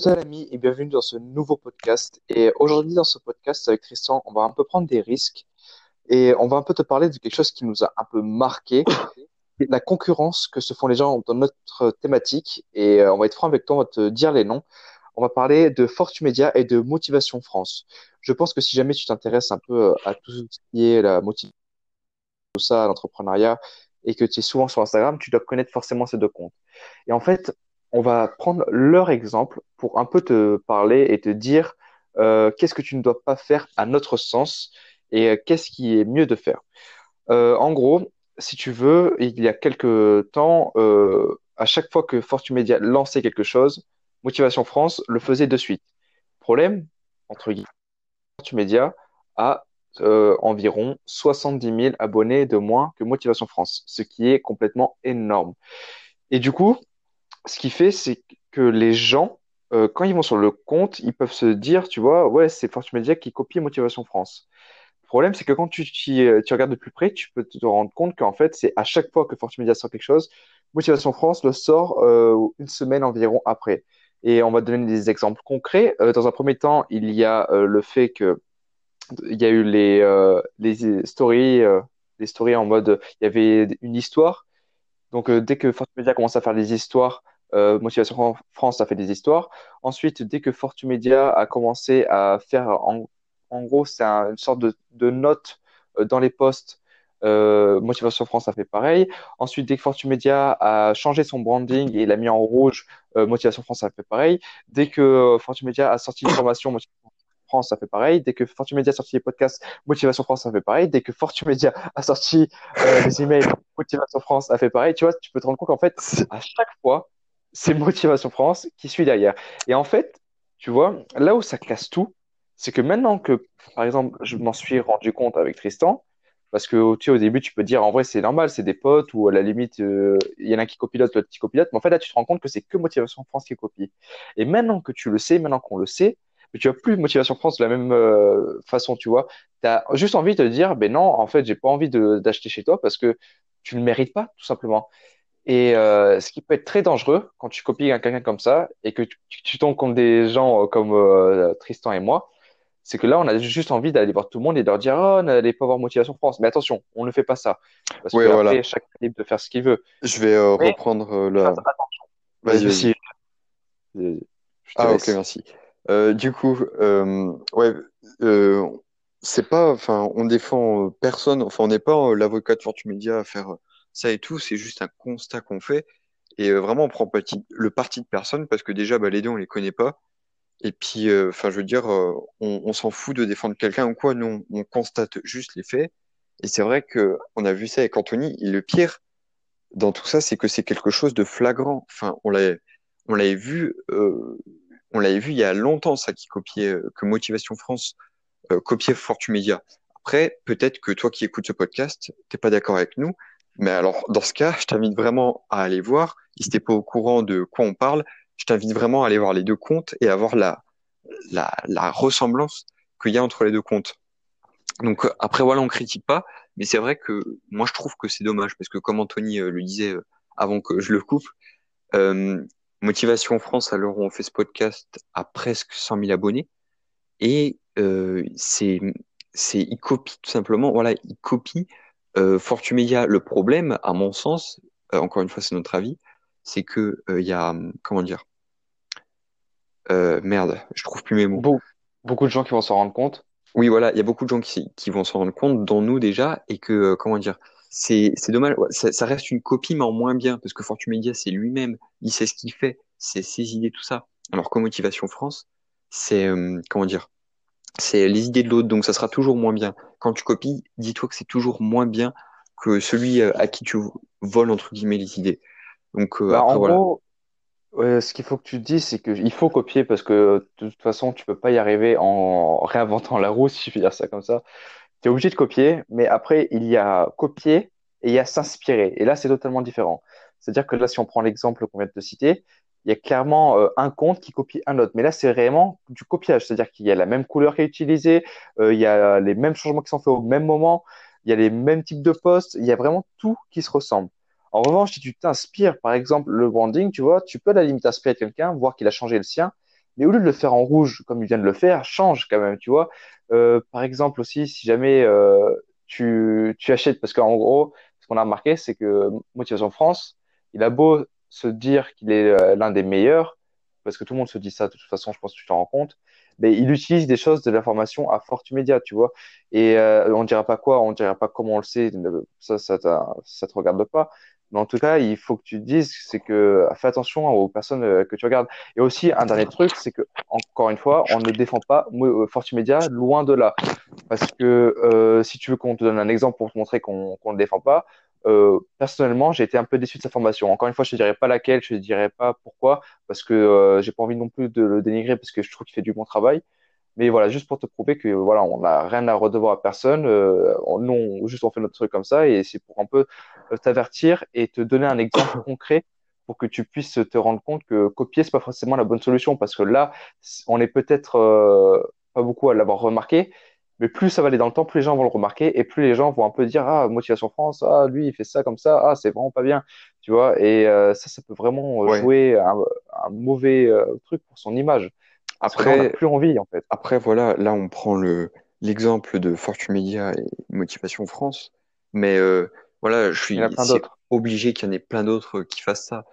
Salut amis et bienvenue dans ce nouveau podcast. Et aujourd'hui dans ce podcast avec Tristan, on va un peu prendre des risques et on va un peu te parler de quelque chose qui nous a un peu marqué, la concurrence que se font les gens dans notre thématique. Et euh, on va être franc avec toi, on va te dire les noms. On va parler de Fortu Media et de Motivation France. Je pense que si jamais tu t'intéresses un peu euh, à tout ce qui est la motivation, tout ça, l'entrepreneuriat, et que tu es souvent sur Instagram, tu dois connaître forcément ces deux comptes. Et en fait, on va prendre leur exemple pour un peu te parler et te dire euh, qu'est-ce que tu ne dois pas faire à notre sens et euh, qu'est-ce qui est mieux de faire. Euh, en gros, si tu veux, il y a quelques temps, à chaque fois que Fortune Media lançait quelque chose, Motivation France le faisait de suite. Problème, entre guillemets, Fortune Media a environ 70 000 abonnés de moins que Motivation France, ce qui est complètement énorme. Et du coup, ce qui fait, c'est que les gens, euh, quand ils vont sur le compte, ils peuvent se dire, tu vois, ouais, c'est Fortune Media qui copie Motivation France. Le problème, c'est que quand euh, tu regardes de plus près, tu peux te rendre compte qu'en fait, c'est à chaque fois que Fortune Media sort quelque chose, Motivation France le sort euh, une semaine environ après. Et on va donner des exemples concrets. Dans un premier temps, il y a le fait que il y a eu les, les stories, les stories en mode, il y avait une histoire. Donc, dès que Fortune Media commence à faire des histoires, euh, Motivation France a fait des histoires. Ensuite, dès que Fortune Media a commencé à faire, en, en gros, c'est un- une sorte de, de note euh, dans les posts, euh, Motivation France a fait pareil. Ensuite, dès que Fortune Media a changé son branding et l'a mis en rouge, euh, Motivation France a fait pareil. Dès que Fortune Media a sorti une formation, Motivation France a fait pareil. Dès que Fortune Media a sorti les podcasts, Motivation France a fait pareil. Dès que Fortune Media a sorti euh, les emails, Motivation France a fait pareil. Tu vois, tu peux te rendre compte qu'en fait, à chaque fois, c'est Motivation France qui suit derrière. Et en fait, tu vois, là où ça casse tout, c'est que maintenant que, par exemple, je m'en suis rendu compte avec Tristan, parce que tu sais, au début, tu peux dire, en vrai, c'est normal, c'est des potes, ou à la limite, euh, il y en a un qui copilote, l'autre qui copilote, mais en fait, là, tu te rends compte que c'est que Motivation France qui copie. Et maintenant que tu le sais, maintenant qu'on le sait, mais tu as plus Motivation France de la même euh, façon, tu vois. Tu as juste envie de te dire, ben non, en fait, j'ai pas envie de d'acheter chez toi parce que tu ne le mérites pas, tout simplement. Et euh, ce qui peut être très dangereux quand tu copies un- quelqu'un comme ça et que tu, tu tombes contre des gens euh, comme euh, Tristan et moi, c'est que là, on a juste envie d'aller voir tout le monde et de leur dire, oh, n'allez pas voir Motivation France. Mais attention, on ne fait pas ça. Parce Oui, que voilà. après, chacun est libre de faire ce qu'il veut. Je vais euh, Mais reprendre euh, la. Vas-y, vas-y. te Ah, ok, merci. Euh, du coup, euh, ouais, euh, c'est pas, enfin, on défend personne, enfin, on n'est pas euh, l'avocat de Fortune Media à faire euh, ça et tout, c'est juste un constat qu'on fait. Et euh, vraiment, on prend le parti de personne parce que déjà, bah, les deux, on les connaît pas. Et puis, euh, enfin, je veux dire, euh, on, s'en fout de défendre quelqu'un ou quoi, nous, on, on constate juste les faits. Et c'est vrai que on a vu ça avec Anthony. Et le pire dans tout ça, c'est que c'est quelque chose de flagrant. Enfin, on l'a, on l'avait vu, on l'avait vu il y a longtemps, ça, qui copiait, que Motivation France copiait Fortu Media. Après, peut-être que toi qui écoutes ce podcast, t'es pas d'accord avec nous, mais alors dans ce cas, je t'invite vraiment à aller voir. Si t'es pas au courant de quoi on parle, je t'invite vraiment à aller voir les deux comptes et à voir la, la, la ressemblance qu'il y a entre les deux comptes. Donc euh, après voilà, on critique pas, mais c'est vrai que moi je trouve que c'est dommage parce que comme Anthony euh, le disait euh, avant que je le coupe, Motivation France, à où on fait ce podcast, a presque 100 000 abonnés et c'est c'est il copie tout simplement, voilà, il copie euh, Fortu Media. Le problème, à mon sens, euh, encore une fois c'est notre avis, c'est que euh, il y a comment dire, euh, merde, je trouve plus mes mots. Beau- beaucoup de gens qui vont s'en rendre compte. Oui, voilà, il y a beaucoup de gens qui, qui vont s'en rendre compte, dont nous déjà, et que, euh, comment dire, c'est, c'est dommage, ouais, ça, ça reste une copie, mais en moins bien, parce que Fortune Media, c'est lui-même, il sait ce qu'il fait, c'est ses idées, tout ça. Alors que Motivation France, c'est, euh, comment dire, c'est les idées de l'autre, donc ça sera toujours moins bien. Quand tu copies, dis-toi que c'est toujours moins bien que celui euh, à qui tu voles, entre guillemets, les idées. Donc, euh, Bah, après, en voilà. gros, ce qu'il faut que tu te dises, c'est qu'il faut copier parce que de toute façon, tu peux pas y arriver en réinventant la roue, si je peux dire ça comme ça. Tu es obligé de copier, mais après, il y a copier et il y a s'inspirer. Et là, c'est totalement différent. C'est-à-dire que là, si on prend l'exemple qu'on vient de te citer, il y a clairement euh, un compte qui copie un autre. Mais là, c'est vraiment du copiage. C'est-à-dire qu'il y a la même couleur qui est utilisée, euh, il y a les mêmes changements qui sont faits au même moment, il y a les mêmes types de posts, il y a vraiment tout qui se ressemble. En revanche, si tu t'inspires, par exemple, le branding, tu vois, tu peux à la limite inspirer quelqu'un, voir qu'il a changé le sien, Mais au lieu de le faire en rouge, comme il vient de le faire, change quand même, tu vois. Euh, par exemple aussi, si jamais tu, tu achètes, parce qu'en gros, ce qu'on a remarqué, c'est que Motivation France, il a beau se dire qu'il est euh, l'un des meilleurs, parce que tout le monde se dit ça, de toute façon, je pense que tu t'en rends compte, mais il utilise des choses de l'information à forte média, tu vois. Et euh, on dirait pas quoi, on dirait pas comment on le sait, ça, ça, ça te regarde pas. Mais en tout cas, il faut que tu te dises, c'est que fais attention aux personnes euh, que tu regardes. Et aussi, un dernier truc, c'est que, encore une fois, on ne défend pas euh, Fortumedia, loin de là. Parce que si tu veux qu'on te donne un exemple pour te montrer qu'on ne le défend pas, euh, personnellement, j'ai été un peu déçu de sa formation. Encore une fois, je ne dirais pas laquelle, je ne dirais pas pourquoi, parce que euh, j'ai pas envie non plus de le dénigrer, parce que je trouve qu'il fait du bon travail. Mais voilà, juste pour te prouver que voilà, on n'a rien à redevoir à personne. Euh, on, juste on fait notre truc comme ça, et c'est pour un peu euh, t'avertir et te donner un exemple concret pour que tu puisses te rendre compte que copier c'est pas forcément la bonne solution, parce que là, on est peut-être euh, pas beaucoup à l'avoir remarqué, mais plus ça va aller dans le temps, plus les gens vont le remarquer et plus les gens vont un peu dire ah Motivation France, ah lui il fait ça comme ça, ah c'est vraiment pas bien, tu vois. Et euh, ça, ça peut vraiment euh, jouer un, un mauvais euh, truc pour son image. Après, on n'a plus envie en fait. Après voilà, là on prend le l'exemple de Fortune Media et Motivation France, mais voilà, je suis obligé qu'il y en ait plein d'autres qui fassent ça.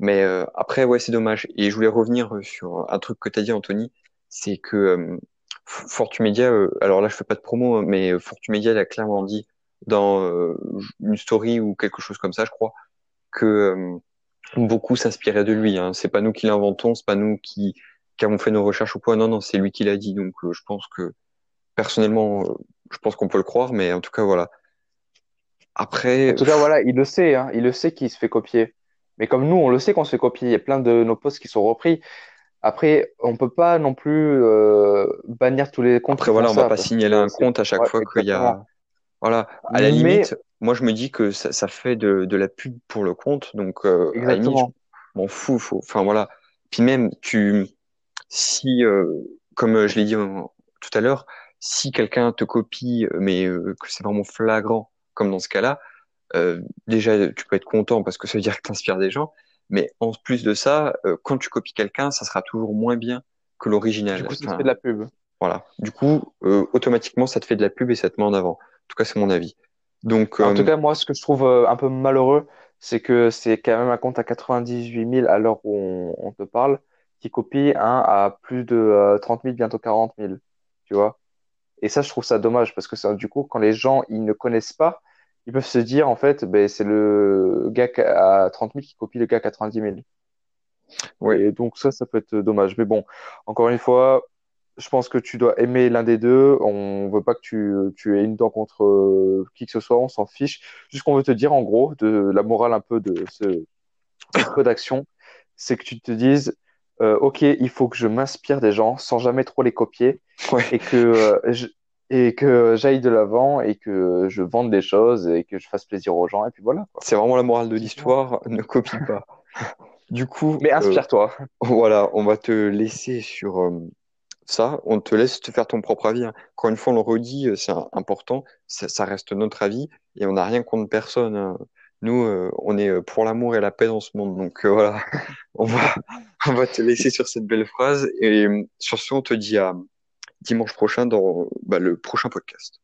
Mais après ouais c'est dommage. Et je voulais revenir sur un truc que tu as dit Anthony, c'est que Fortumedia, euh, alors là je fais pas de promo, hein, mais Fortumedia il a clairement dit dans euh, une story ou quelque chose comme ça, je crois, que euh, beaucoup s'inspiraient de lui. Hein. C'est pas nous qui l'inventons, c'est pas nous qui, qui avons fait nos recherches au point. Non, non, c'est lui qui l'a dit. Donc je pense que personnellement, je pense qu'on peut le croire, mais en tout cas voilà. Après. En tout cas voilà, il le sait, hein, il le sait qu'il se fait copier. Mais comme nous, on le sait qu'on se fait copier. Il y a plein de nos posts qui sont repris. Après, on peut pas non plus euh, bannir tous les comptes. Après, voilà, on va pas signaler un compte à chaque fois qu'il y a. Voilà, à la limite, moi je me dis que ça, ça fait de, de, la pub pour le compte, donc euh, à la limite, m'en fous. Faut... Enfin voilà. Puis même, tu, si, euh, comme je l'ai dit euh, tout à l'heure, si quelqu'un te copie, mais euh, que c'est vraiment flagrant, comme dans ce cas-là, déjà tu peux être content parce que ça veut dire que tu inspires des gens. Mais en plus de ça, euh, quand tu copies quelqu'un, ça sera toujours moins bien que l'original. Du coup, ça te fait de la pub. Voilà. Du coup, euh, automatiquement, ça te fait de la pub et ça te met en avant. En tout cas, c'est mon avis. Donc, En tout euh, cas, moi, ce que je trouve un peu malheureux, c'est que c'est quand même un compte à 98 000 à l'heure où on, te parle, qui copie un à plus de 30 000, bientôt 40 000. Tu vois? Et ça, je trouve ça dommage parce que ça, du coup, quand les gens, ils ne connaissent pas, ils peuvent se dire, en fait, ben, c'est le gars à 30 000 qui copie le gars à 90 000. Oui. Et donc ça, ça peut être dommage. Mais bon, encore une fois, je pense que tu dois aimer l'un des deux. On veut pas que tu, tu aies une dent contre euh, qui que ce soit, on s'en fiche. Juste qu'on veut te dire, en gros, de la morale un peu de ce peu d'action, c'est que tu te dises, euh, ok, il faut que je m'inspire des gens sans jamais trop les copier ouais. et que euh, je, et que j'aille de l'avant et que je vende des choses et que je fasse plaisir aux gens et puis voilà. C'est vraiment la morale de l'histoire, ne copie pas. Du coup, mais euh, inspire-toi. voilà, on va te laisser sur euh, ça. On te laisse te faire ton propre avis. Hein. Encore une fois, on le redit, euh, c'est important. Ça, ça, reste notre avis et on n'a rien contre personne. Hein. Nous, on est pour l'amour et la paix dans ce monde. Donc voilà, on va, on va te laisser sur cette belle phrase et sur ce, on te dit à dimanche prochain dans bah, le prochain podcast.